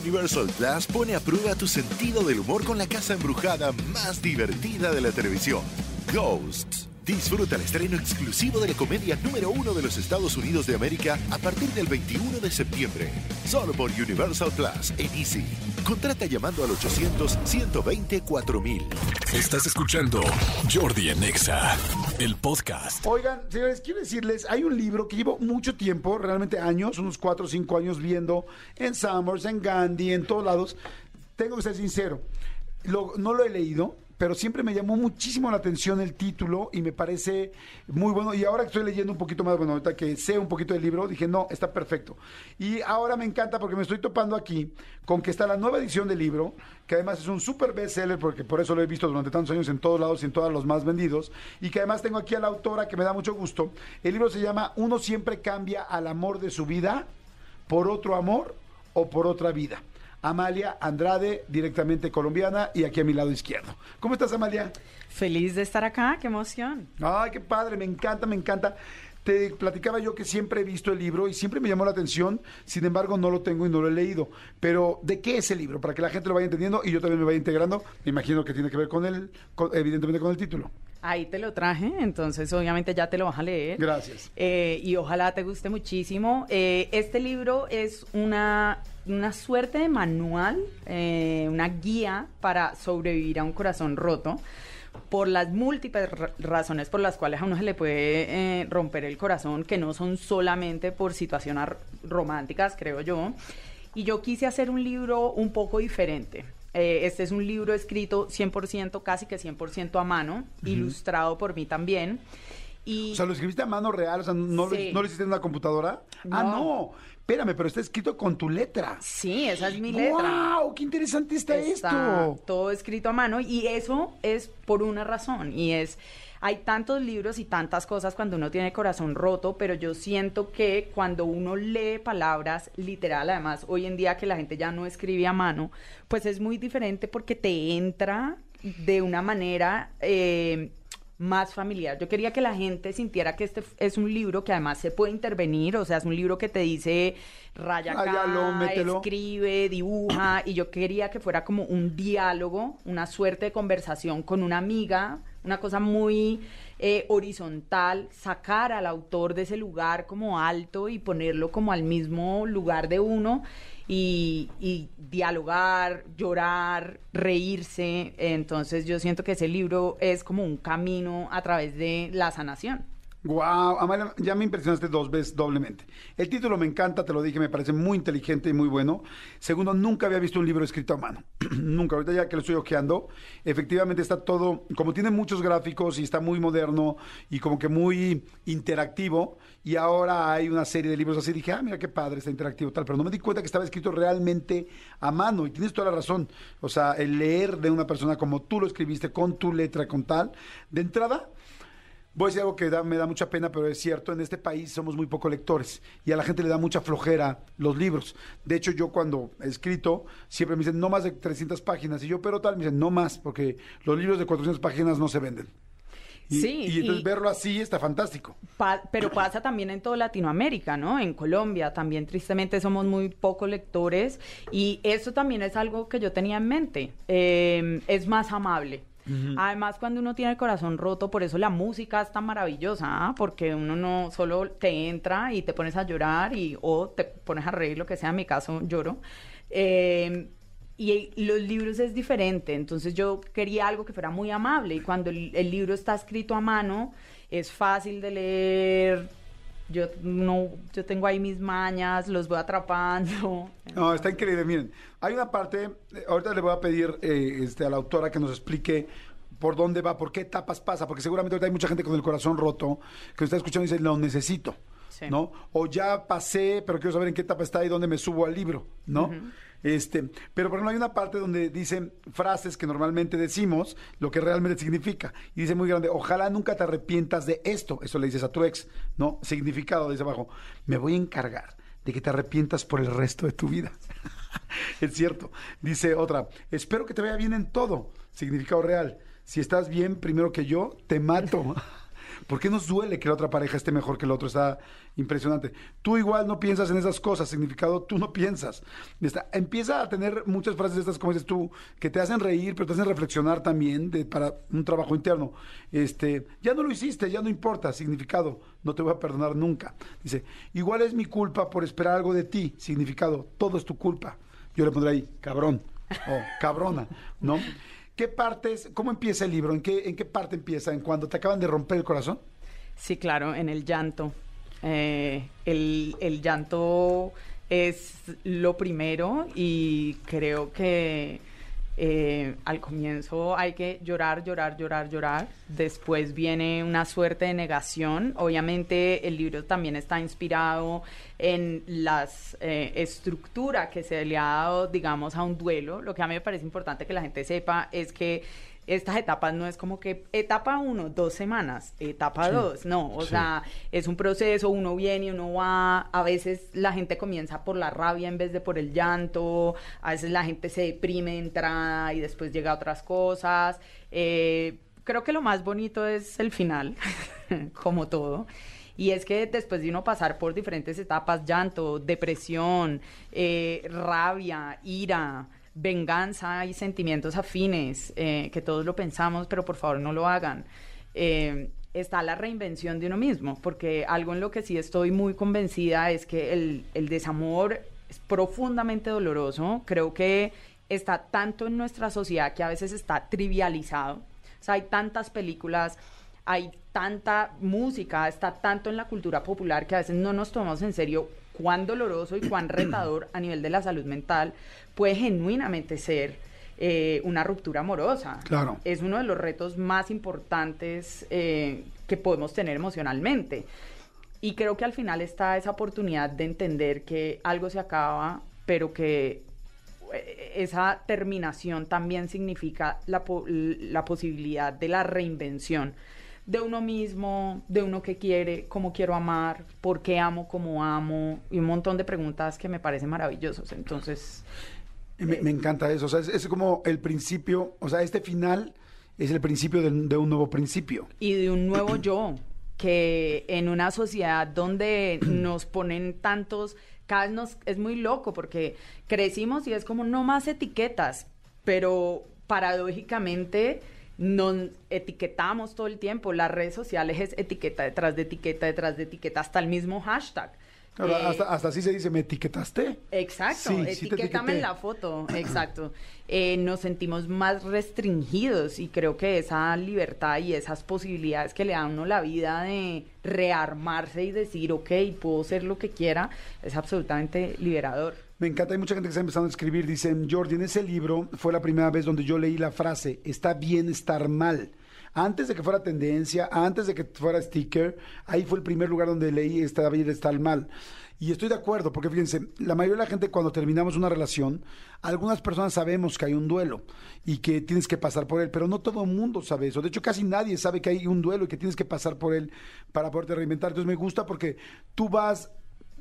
Universal Plus pone a prueba tu sentido del humor con la casa embrujada más divertida de la televisión, Ghosts. Disfruta el estreno exclusivo de la comedia número uno de los Estados Unidos de América a partir del 21 de septiembre. Solo por Universal Plus en Easy. Contrata llamando al 800-120-4000. Estás escuchando Jordi Anexa, el podcast. Oigan, señores, quiero decirles, hay un libro que llevo mucho tiempo, realmente años, unos 4 o 5 años viendo en Summers, en Gandhi, en todos lados. Tengo que ser sincero, lo- no lo he leído, pero siempre me llamó muchísimo la atención el título y me parece muy bueno. Y ahora que estoy leyendo un poquito más, bueno, ahorita que sé un poquito del libro, dije, no, está perfecto. Y ahora me encanta porque me estoy topando aquí con que está la nueva edición del libro, que además es un super bestseller, porque por eso lo he visto durante tantos años en todos lados y en todos los más vendidos, y que además tengo aquí a la autora que me da mucho gusto. El libro se llama Uno siempre cambia al amor de su vida por otro amor o por otra vida. Amalia Andrade, directamente colombiana, y aquí a mi lado izquierdo. ¿Cómo estás, Amalia? Feliz de estar acá, qué emoción. Ay, qué padre, me encanta, me encanta. Te platicaba yo que siempre he visto el libro y siempre me llamó la atención, sin embargo no lo tengo y no lo he leído. Pero, ¿de qué es el libro? Para que la gente lo vaya entendiendo y yo también me vaya integrando, me imagino que tiene que ver con el, con- evidentemente con el título. Ahí te lo traje, entonces obviamente ya te lo vas a leer. Gracias. Eh, y ojalá te guste muchísimo. Eh, este libro es una, una suerte de manual, eh, una guía para sobrevivir a un corazón roto por las múltiples ra- razones por las cuales a uno se le puede eh, romper el corazón, que no son solamente por situaciones románticas, creo yo. Y yo quise hacer un libro un poco diferente. Eh, este es un libro escrito 100%, casi que 100% a mano, ilustrado por mí también. Y O sea, ¿lo escribiste a mano real? O sea, ¿no, lo, Sí. ¿no lo hiciste en una computadora? Ah, No. Espérame, pero está escrito con tu letra. sí, esa es mi letra. ¡Wow! ¡Qué interesante está, Está esto! todo escrito a mano y eso es por una razón y es hay tantos libros y tantas cosas cuando uno tiene corazón roto, pero yo siento que cuando uno lee palabras literal, además hoy en día que la gente ya no escribe a mano, pues es muy diferente porque te entra de una manera eh, más familiar. Yo quería que la gente sintiera que este es un libro que además se puede intervenir, o sea, es un libro que te dice raya acá, Ráyalo, escribe, dibuja, y yo quería que fuera como un diálogo, una suerte de conversación con una amiga, una cosa muy eh, horizontal, sacar al autor de ese lugar como alto y ponerlo como al mismo lugar de uno y, y dialogar, llorar, reírse. Entonces yo siento que ese libro es como un camino a través de la sanación. Wow, Amalia, ya me impresionaste dos veces doblemente. El título me encanta, te lo dije, me parece muy inteligente y muy bueno. Segundo, nunca había visto un libro escrito a mano. nunca, ahorita ya que lo estoy ojeando, efectivamente está todo, como tiene muchos gráficos y está muy moderno y como que muy interactivo. Y ahora hay una serie de libros así, dije, ah, mira qué padre, está interactivo tal, pero no me di cuenta que estaba escrito realmente a mano. Y tienes toda la razón. O sea, el leer de una persona como tú lo escribiste, con tu letra, con tal, de entrada Voy a decir algo que da- me da mucha pena, pero es cierto, en este país somos muy poco lectores y a la gente le da mucha flojera los libros. De hecho, yo cuando he escrito, siempre me dicen, no más de 300 páginas, y yo, pero tal, me dicen, no más, porque los libros de 400 páginas no se venden. Y, Sí, y entonces y- verlo así está fantástico. Pa- pero pasa también en toda Latinoamérica, ¿no? En Colombia también tristemente somos muy poco lectores y eso también es algo que yo tenía en mente. Eh, es más amable. Además, cuando uno tiene el corazón roto, por eso la música es tan maravillosa, ¿ah? porque uno no solo te entra y te pones a llorar y o te pones a reír, lo que sea, en mi caso lloro. Eh, y los libros es diferente, entonces yo quería algo que fuera muy amable y cuando el libro está escrito a mano es fácil de leer. Yo no, yo tengo ahí mis mañas, los voy atrapando. No, está increíble. Miren, hay una parte, eh, ahorita le voy a pedir eh, este, a la autora que nos explique por dónde va, por qué etapas pasa, porque seguramente ahorita hay mucha gente con el corazón roto que está escuchando y dice, lo necesito, Sí. ¿no? O ya pasé, pero quiero saber en qué etapa está y dónde me subo al libro, ¿no? Este, pero por ejemplo hay una parte donde dicen frases que normalmente decimos lo que realmente significa. Y dice muy grande, ojalá nunca te arrepientas de esto. Eso le dices a tu ex, ¿no? Significado, dice abajo, me voy a encargar de que te arrepientas por el resto de tu vida. es cierto. Dice otra, espero que te vaya bien en todo. Significado real. Si estás bien primero que yo, te mato. ¿Por qué nos duele que la otra pareja esté mejor que el otro? Está impresionante. Tú igual no piensas en esas cosas, significado, tú no piensas. Está- empieza a tener muchas frases de estas, como dices tú, que te hacen reír, pero te hacen reflexionar también de- para un trabajo interno. Este, ya no lo hiciste, ya no importa, significado, no te voy a perdonar nunca. Dice, igual es mi culpa por esperar algo de ti, significado, todo es tu culpa. Yo le pondré ahí, cabrón, o cabrona, ¿no? ¿Qué partes, cómo empieza el libro? ¿En qué, parte empieza? ¿En cuando te acaban de romper el corazón? Sí, claro, en el llanto. Eh, el llanto es lo primero y creo que eh, al comienzo hay que llorar, llorar, llorar, llorar. Después viene una suerte de negación. Obviamente el libro también está inspirado en la estructura que se le ha dado, digamos, a un duelo. Lo que a mí me parece importante que la gente sepa es que estas etapas no es como que etapa uno, dos semanas, etapa Sí, dos, no, o sí. sea, es un proceso, uno viene, uno va, a veces la gente comienza por la rabia en vez de por el llanto, a veces la gente se deprime de entrada y después llega a otras cosas. Eh, creo que lo más bonito es el final, como todo. Y es que después de uno pasar por diferentes etapas, llanto, depresión, eh, rabia, ira, venganza y sentimientos afines, eh, que todos lo pensamos, pero por favor no lo hagan. Eh, está la reinvención de uno mismo, porque algo en lo que sí estoy muy convencida es que el, el desamor es profundamente doloroso. Creo que está tanto en nuestra sociedad que a veces está trivializado. O sea, hay tantas películas, hay tanta música, está tanto en la cultura popular que a veces no nos tomamos en serio cuán doloroso y cuán retador a nivel de la salud mental puede genuinamente ser eh, una ruptura amorosa. Claro. Es uno de los retos más importantes eh, que podemos tener emocionalmente. Y creo que al final está esa oportunidad de entender que algo se acaba, pero que eh, esa terminación también significa la, po- la posibilidad de la reinvención de uno mismo, de uno que quiere, cómo quiero amar, por qué amo, cómo amo, y un montón de preguntas que me parecen maravillosos. Entonces, Me, me encanta eso. O sea, es, es como el principio, o sea, este final es el principio de, de un nuevo principio. y de un nuevo yo, que en una sociedad donde nos ponen tantos, cada vez nos, es muy loco porque crecimos y es como no más etiquetas, pero paradójicamente nos etiquetamos todo el tiempo. Las redes sociales es etiqueta detrás de etiqueta detrás de etiqueta, hasta el mismo hashtag. Claro, Eh, hasta, hasta así se dice, ¿me etiquetaste? Exacto, Sí, etiquétame en la foto, exacto. Eh, nos sentimos más restringidos y creo que esa libertad y esas posibilidades que le da a uno la vida de rearmarse y decir, ok, puedo ser lo que quiera, es absolutamente liberador. Me encanta, hay mucha gente que está empezando a escribir. Dicen, Jordi, en ese libro fue la primera vez donde yo leí la frase, está bien estar mal. Antes de que fuera tendencia, antes de que fuera sticker, ahí fue el primer lugar donde leí está bien estar mal. Y estoy de acuerdo, porque fíjense, la mayoría de la gente cuando terminamos una relación, algunas personas sabemos que hay un duelo y que tienes que pasar por él, pero no todo el mundo sabe eso. De hecho, casi nadie sabe que hay un duelo y que tienes que pasar por él para poderte reinventar. Entonces me gusta porque tú vas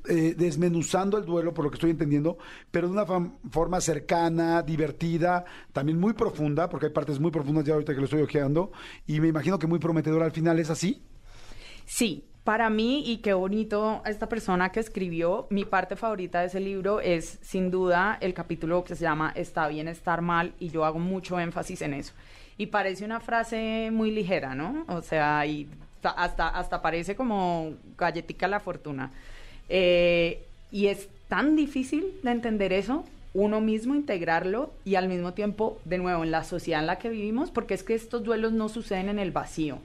eh, desmenuzando el duelo, por lo que estoy entendiendo, pero de una forma cercana, divertida, también muy profunda, porque hay partes muy profundas ya ahorita que lo estoy ojeando, y me imagino que muy prometedora al final, ¿es así? Sí, para mí, y qué bonito esta persona que escribió, mi parte favorita de ese libro es sin duda el capítulo que se llama Está bien estar mal, y yo hago mucho énfasis en eso. Y parece una frase muy ligera, ¿no? O sea, y ta- hasta, hasta parece como galletica la fortuna. Eh, y es tan difícil de entender eso, uno mismo integrarlo y al mismo tiempo, de nuevo, en la sociedad en la que vivimos, porque es que estos duelos no suceden en el vacío,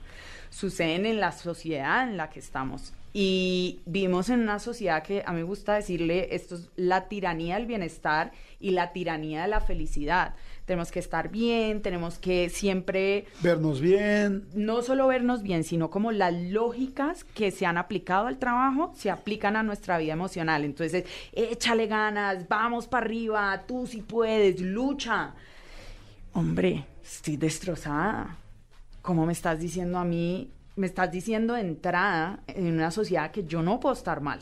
suceden en la sociedad en la que estamos. Y vivimos en una sociedad que a mí me gusta decirle, esto es la tiranía del bienestar y la tiranía de la felicidad. Tenemos que estar bien, tenemos que siempre Vernos bien. no solo vernos bien, sino como las lógicas que se han aplicado al trabajo se aplican a nuestra vida emocional. Entonces, échale ganas, vamos para arriba, tú sí puedes, lucha. Hombre, estoy destrozada. ¿Cómo me estás diciendo a mí? Me estás diciendo de entrada en una sociedad que yo no puedo estar mal.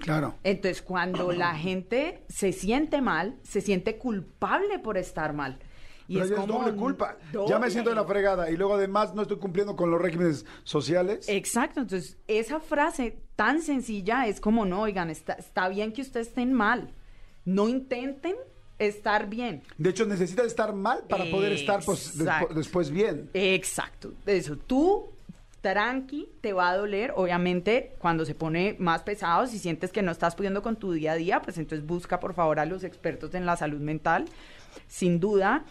Claro. Entonces, cuando la gente se siente mal, se siente culpable por estar mal. Y Pero es como doble culpa. Ya me siento de la fregada y luego además no estoy cumpliendo con los regímenes sociales. Exacto, entonces esa frase tan sencilla es como, no, oigan, está, está bien que ustedes estén mal, no intenten estar bien. De hecho, necesitas estar mal para poder estar pues, después bien. Exacto, eso, tú tranqui, te va a doler, obviamente cuando se pone más pesado, si sientes que no estás pudiendo con tu día a día, pues entonces busca por favor a los expertos en la salud mental, sin duda,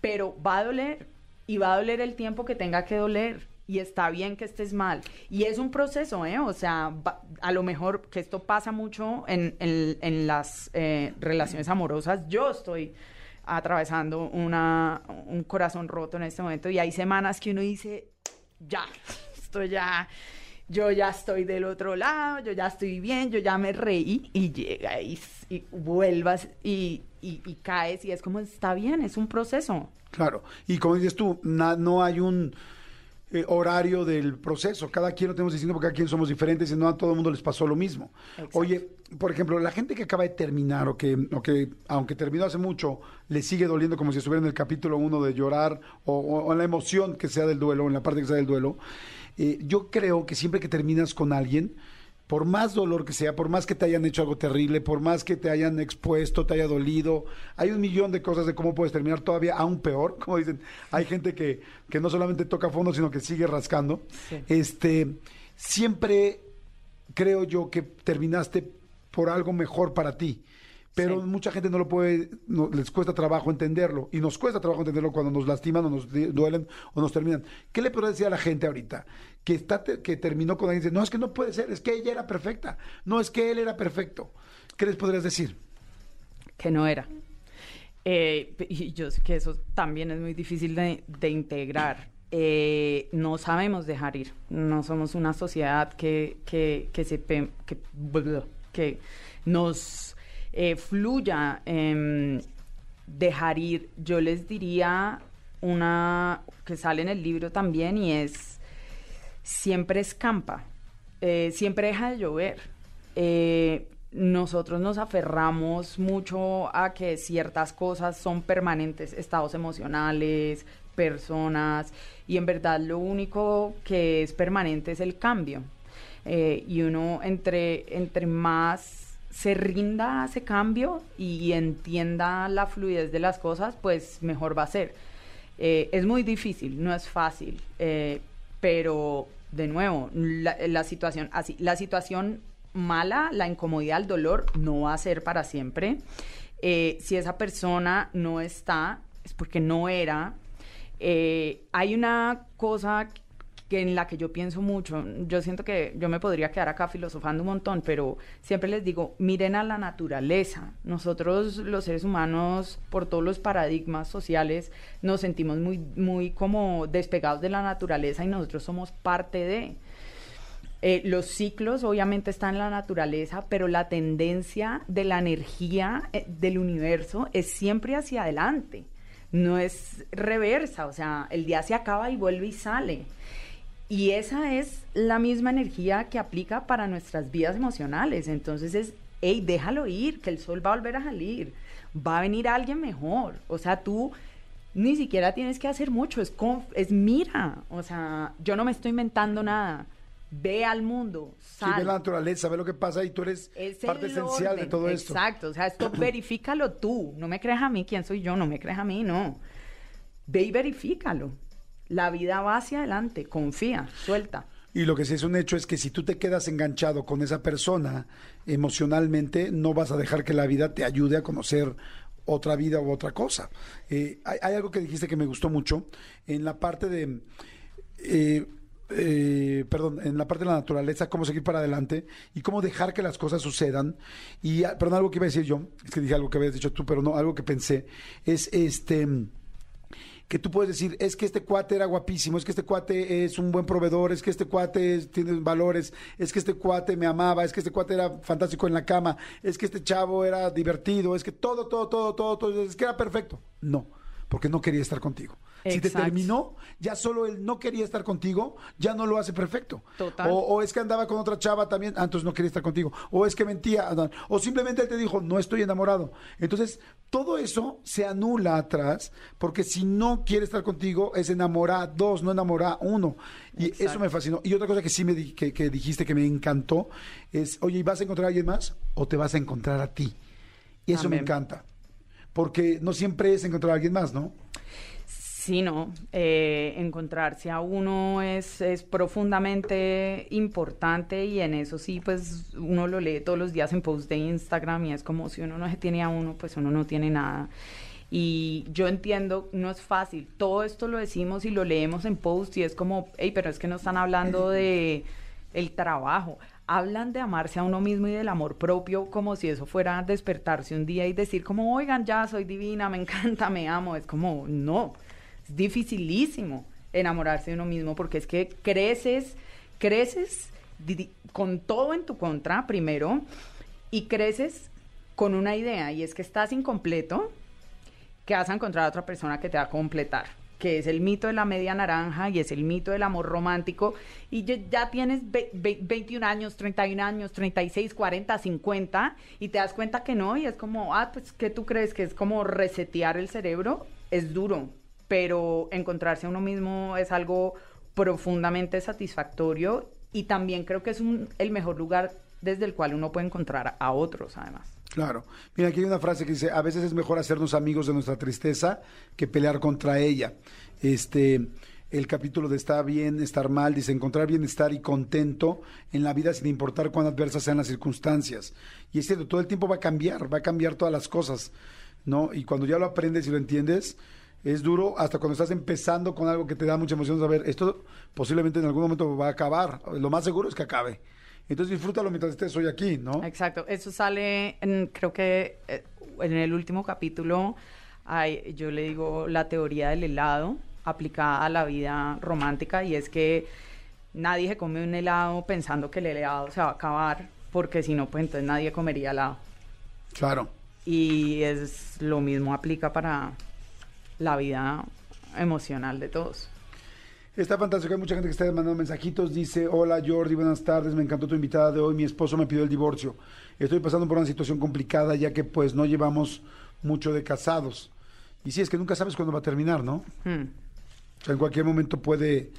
pero va a doler y va a doler el tiempo que tenga que doler. Y está bien que estés mal. Y es un proceso, ¿eh? O sea, a lo mejor que esto pasa mucho en, en- en las eh, relaciones amorosas. Yo estoy atravesando una, un corazón roto en este momento y hay semanas que uno dice, ya, esto ya, yo ya estoy del otro lado, yo ya estoy bien, yo ya me reí y llega y, y vuelvas y, y- y caes y es como, está bien, es un proceso. Claro. Y como dices tú, na- no hay un eh, horario del proceso. Cada quien lo tenemos diciendo porque cada quien somos diferentes y no a todo el mundo les pasó lo mismo. Exacto. Oye, por ejemplo, la gente que acaba de terminar o que, o que aunque terminó hace mucho, le sigue doliendo como si estuviera en el capítulo uno de llorar o, o- o en la emoción que sea del duelo, en la parte que sea del duelo. eh, yo creo que siempre que terminas con alguien, por más dolor que sea, por más que te hayan hecho algo terrible, por más que te hayan expuesto, te haya dolido, hay un millón de cosas de cómo puedes terminar todavía aún peor, como dicen, hay gente que, que no solamente toca fondo, sino que sigue rascando. Sí. Este, siempre creo yo que terminaste por algo mejor para ti. Pero Sí. mucha gente no lo puede, no- les cuesta trabajo entenderlo. Y nos cuesta trabajo entenderlo cuando nos lastiman o nos duelen o nos terminan. ¿Qué le podría decir a la gente ahorita? Que, está te- que terminó con alguien y dice, no, es que no puede ser, es que ella era perfecta. No, es que él era perfecto. ¿Qué les podrías decir? que no era. Eh, y yo sé que eso también es muy difícil de, de integrar. Eh, no sabemos dejar ir. No somos una sociedad que, que, que, se que, que nos eh, fluya em, dejar ir. Yo les diría una que sale en el libro también y es siempre escampa, eh, siempre deja de llover. Eh, nosotros nos aferramos mucho a que ciertas cosas son permanentes, estados emocionales, personas, y en verdad lo único que es permanente es el cambio. Eh, y uno entre, entre más se rinda a ese cambio y entienda la fluidez de las cosas, pues mejor va a ser. Eh, es muy difícil, no es fácil, eh, pero de nuevo, la, situación así, la situación mala, la incomodidad, el dolor no va a ser para siempre. Eh, si esa persona no está, es porque no era. Eh, hay una cosa que en la que yo pienso mucho, yo siento que yo me podría quedar acá filosofando un montón, pero siempre les digo, miren a la naturaleza. Nosotros los seres humanos, por todos los paradigmas sociales, nos sentimos muy, muy como despegados de la naturaleza y nosotros somos parte de... Eh, los ciclos obviamente están en la naturaleza, pero la tendencia de la energía eh, del universo es siempre hacia adelante, no es reversa, o sea, el día se acaba y vuelve y sale. Y esa es la misma energía que aplica para nuestras vidas emocionales. Entonces es, hey, déjalo ir, que el sol va a volver a salir, va a venir alguien mejor. O sea, tú ni siquiera tienes que hacer mucho, es, es mira, o sea, yo no me estoy inventando nada. Ve al mundo, Sí, sal. ve la naturaleza, ve lo que pasa y tú eres Es parte esencial de orden, todo esto. Exacto, o sea, esto verifícalo tú, no me creas a mí, ¿quién soy yo? No me creas a mí, no. Ve y verifícalo. La vida va hacia adelante, confía, suelta. Y lo que sí es un hecho es que si tú te quedas enganchado con esa persona emocionalmente, no vas a dejar que la vida te ayude a conocer otra vida u otra cosa. Eh, hay, algo que dijiste que me gustó mucho en la parte de... eh, eh, perdón, en la parte de la naturaleza, cómo seguir para adelante y cómo dejar que las cosas sucedan. Y, ah, perdón, algo que iba a decir yo, es que dije algo que habías dicho tú, pero no, algo que pensé, es este que tú puedes decir, es que este cuate era guapísimo, es que este cuate es un buen proveedor, es que este cuate tiene valores, es que este cuate me amaba, es que este cuate era fantástico en la cama, es que este chavo era divertido, es que todo, todo, todo, todo, todo, es que era perfecto. No, porque no quería estar contigo. Si te terminó, ya solo él no quería estar contigo, ya no lo hace perfecto. Total. O, o es que andaba con otra chava también, ah, entonces no quería estar contigo. O es que mentía, ah, o simplemente él te dijo, no estoy enamorado. Entonces, todo eso se anula atrás, porque si no quiere estar contigo, es enamorar dos, no enamorar uno. Y eso me fascinó. Y otra cosa que sí me di- que, que dijiste que me encantó es, oye, ¿y vas a encontrar a alguien más o te vas a encontrar a ti? Y eso me encanta. Porque no siempre es encontrar a alguien más, ¿no? Sí, no. Eh, encontrarse a uno es, es profundamente importante y en eso sí, pues uno lo lee todos los días en post de Instagram y es como si uno no se tiene a uno, pues uno no tiene nada. Y yo entiendo, no es fácil. Todo esto lo decimos y lo leemos en post y es como, hey, pero es que no están hablando de el trabajo. Hablan de amarse a uno mismo y del amor propio como si eso fuera despertarse un día y decir como, oigan, ya soy divina, me encanta, me amo. Es como, no, dificilísimo enamorarse de uno mismo porque es que creces, creces con todo en tu contra primero y creces con una idea y es que estás incompleto, que vas a encontrar a otra persona que te va a completar, que es el mito de la media naranja y es el mito del amor romántico. Y ya, tienes ve- ve- 21 años, 31 años, 36, 40, 50 y te das cuenta que no y es como, ah, pues, ¿qué tú crees? Que es como resetear el cerebro. Es duro, pero encontrarse a uno mismo es algo profundamente satisfactorio y también creo que es un- el mejor lugar desde el cual uno puede encontrar a otros, además. Claro. Mira, aquí hay una frase que dice, a veces es mejor hacernos amigos de nuestra tristeza que pelear contra ella. Este, el capítulo de está bien, estar mal, dice, encontrar bienestar y contento en la vida sin importar cuán adversas sean las circunstancias. Y es cierto, todo el tiempo va a cambiar, va a cambiar todas las cosas, ¿no? Y cuando ya lo aprendes y lo entiendes, es duro hasta cuando estás empezando con algo que te da mucha emoción saber, esto posiblemente en algún momento va a acabar. Lo más seguro es que acabe. Entonces disfrútalo mientras estés hoy aquí, ¿no? Exacto, eso sale, en- creo que eh, en el último capítulo, hay- yo le digo la teoría del helado aplicada a la vida romántica y es que nadie se come un helado pensando que el helado se va a acabar, porque si no, pues entonces nadie comería helado. Claro. Y es lo mismo aplica para la vida emocional de todos. Está fantástico, hay mucha gente que está mandando mensajitos. Dice, hola Jordi, buenas tardes, me encantó tu invitada de hoy. Mi esposo me pidió el divorcio. Estoy pasando por una situación complicada ya que pues no llevamos mucho de casados. Y sí, es que nunca sabes cuándo va a terminar, ¿no? Hmm. O sea, en cualquier momento puede,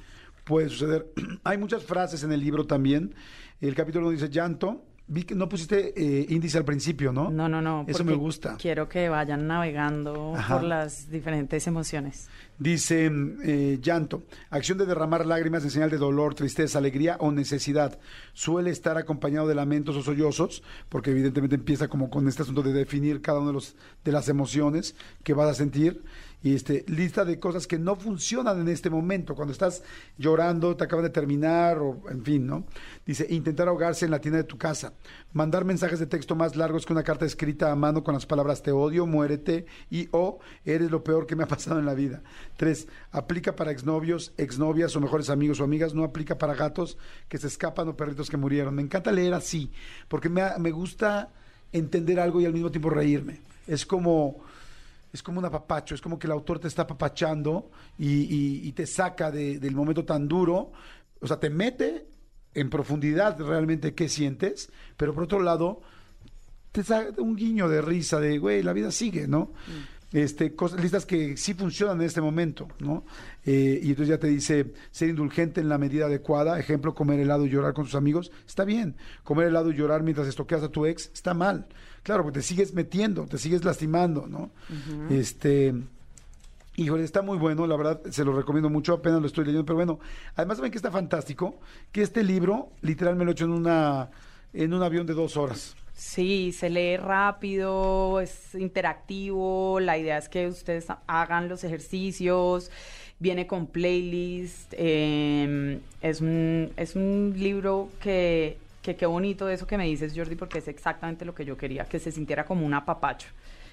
puede suceder. hay muchas frases en el libro también. El capítulo dice llanto. Vi que no pusiste eh, índice al principio, ¿no? No, no, no. Eso me gusta. Quiero que vayan navegando Ajá. por las diferentes emociones. Dice eh, llanto, acción de derramar lágrimas en señal de dolor, tristeza, alegría o necesidad. Suele estar acompañado de lamentos o sollozos, porque evidentemente empieza como con este asunto de definir cada uno de los de las emociones que vas a sentir. Y este, lista de cosas que no funcionan en este momento, cuando estás llorando, te acaban de terminar, o en fin, ¿no? Dice, intentar ahogarse en la tienda de tu casa, mandar mensajes de texto más largos que una carta escrita a mano con las palabras te odio, muérete y o eres lo peor que me ha pasado en la vida. Tres, aplica para exnovios, exnovias o mejores amigos o amigas, no aplica para gatos que se escapan o perritos que murieron. Me encanta leer así, porque me, me gusta entender algo y al mismo tiempo reírme. Es como es como un apapacho, es como que el autor te está apapachando y, y- y te saca de- del momento tan duro, o sea, te mete en profundidad realmente qué sientes, pero por otro lado, te da un guiño de risa de, güey, la vida sigue, ¿no? Este, cosas, listas que sí funcionan en este momento, ¿no? Eh, y entonces ya te dice ser indulgente en la medida adecuada, ejemplo, comer helado y llorar con tus amigos, está bien. Comer helado y llorar mientras estoqueas a tu ex, está mal. Claro, porque te sigues metiendo, te sigues lastimando, ¿no? Este, Híjole, está muy bueno, la verdad, se lo recomiendo mucho, apenas lo estoy leyendo, pero bueno, además saben que está fantástico, que este libro, literal, me lo he hecho en una, en un avión de dos horas. Sí, se lee rápido, es interactivo, la idea es que ustedes hagan los ejercicios, viene con playlist, eh, es, un, es un libro que, que qué bonito eso que me dices, Jordi, porque es exactamente lo que yo quería, que se sintiera como un apapacho,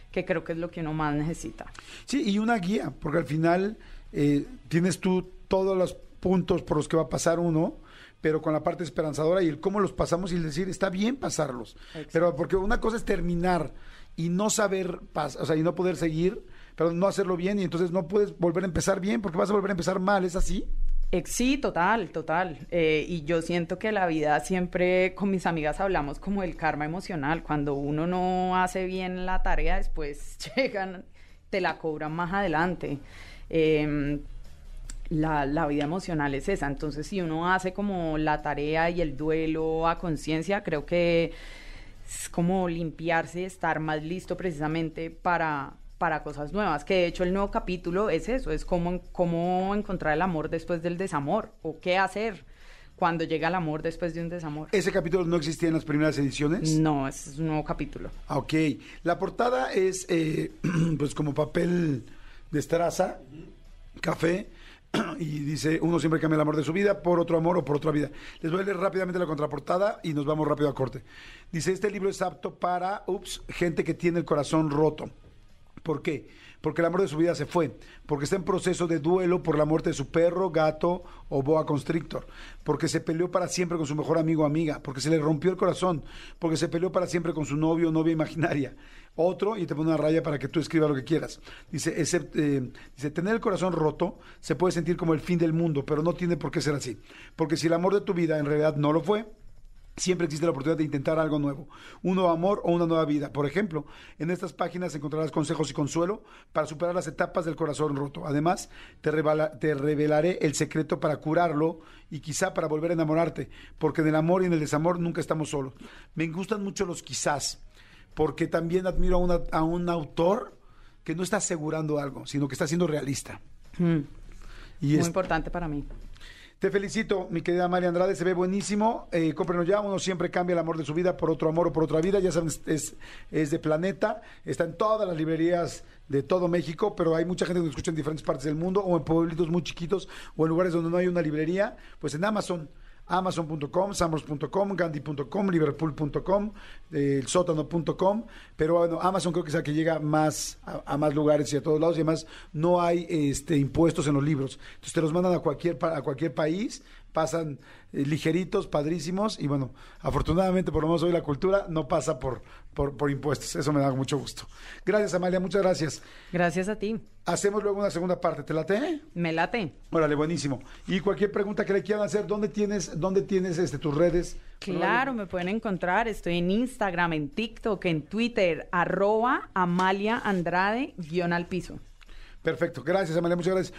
que creo que es lo que uno más necesita. Sí, y una guía, porque al final eh, tienes tú todos los puntos por los que va a pasar uno, pero con la parte esperanzadora y el cómo los pasamos y el decir, está bien pasarlos. Exacto. Pero porque una cosa es terminar y no saber, pas- o sea, y no poder seguir, pero no hacerlo bien y entonces no puedes volver a empezar bien porque vas a volver a empezar mal, ¿es así? Eh, Sí, total, total. Eh, y yo siento que la vida siempre, con mis amigas hablamos como el karma emocional. Cuando uno no hace bien la tarea, después llegan, te la cobran más adelante. Eh, la, la vida emocional es esa. Entonces, si uno hace como la tarea y el duelo a conciencia, creo que es como limpiarse estar más listo precisamente para, para cosas nuevas. Que de hecho el nuevo capítulo es eso, es cómo, cómo encontrar el amor después del desamor o qué hacer cuando llega el amor después de un desamor. ¿Ese capítulo no existía en las primeras ediciones? No, es un nuevo capítulo. Ah, Ok, la portada es eh, pues como papel de estraza, café, y dice, uno siempre cambia el amor de su vida por otro amor o por otra vida. Les voy a leer rápidamente la contraportada y nos vamos rápido a corte. Dice, este libro es apto para, ups, gente que tiene el corazón roto. ¿Por qué? Porque el amor de su vida se fue, porque está en proceso de duelo por la muerte de su perro, gato o boa constrictor, porque se peleó para siempre con su mejor amigo o amiga, porque se le rompió el corazón, porque se peleó para siempre con su novio o novia imaginaria. Otro, y te pone una raya para que tú escribas lo que quieras. Dice, eh, dice, tener el corazón roto se puede sentir como el fin del mundo, pero no tiene por qué ser así. Porque si el amor de tu vida en realidad no lo fue, Siempre existe la oportunidad de intentar algo nuevo, un nuevo amor o una nueva vida. Por ejemplo, en estas páginas encontrarás consejos y consuelo para superar las etapas del corazón roto. Además, te, revela- te revelaré el secreto para curarlo y quizá para volver a enamorarte, porque en el amor y en el desamor nunca estamos solos. Me gustan mucho los quizás, porque también admiro a, una- a un autor que no está asegurando algo, sino que está siendo realista. Mm, Y Muy es- importante para mí. Te felicito, mi querida María Andrade, se ve buenísimo. Eh, ya, uno siempre cambia el amor de su vida por otro amor o por otra vida. Ya saben, es, es de Planeta, está en todas las librerías de todo México, pero hay mucha gente que nos escucha en diferentes partes del mundo o en pueblitos muy chiquitos o en lugares donde no hay una librería, pues en Amazon. Amazon.com, Sambros.com, Gandhi.com, Liverpool.com, eh, elsótano.com, pero bueno, Amazon creo que es la que llega más a, a más lugares y a todos lados y además no hay este impuestos en los libros. Entonces te los mandan a cualquier a cualquier país, pasan ligeritos, padrísimos y bueno, afortunadamente por lo menos hoy la cultura no pasa por, por, por impuestos. Eso me da mucho gusto. Gracias Amalia, muchas gracias. Gracias a ti. Hacemos luego una segunda parte, ¿te late? Me late. Órale, buenísimo. Y cualquier pregunta que le quieran hacer, ¿dónde tienes, dónde tienes este, tus redes? Claro, me pueden encontrar. Estoy en Instagram, en TikTok, en Twitter, arroba Amalia Andrade, guion al piso. Perfecto, gracias Amalia, muchas gracias.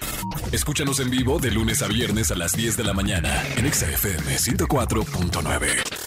Escúchanos en vivo de lunes a viernes a las 10 de la mañana en Exa FM 104.9.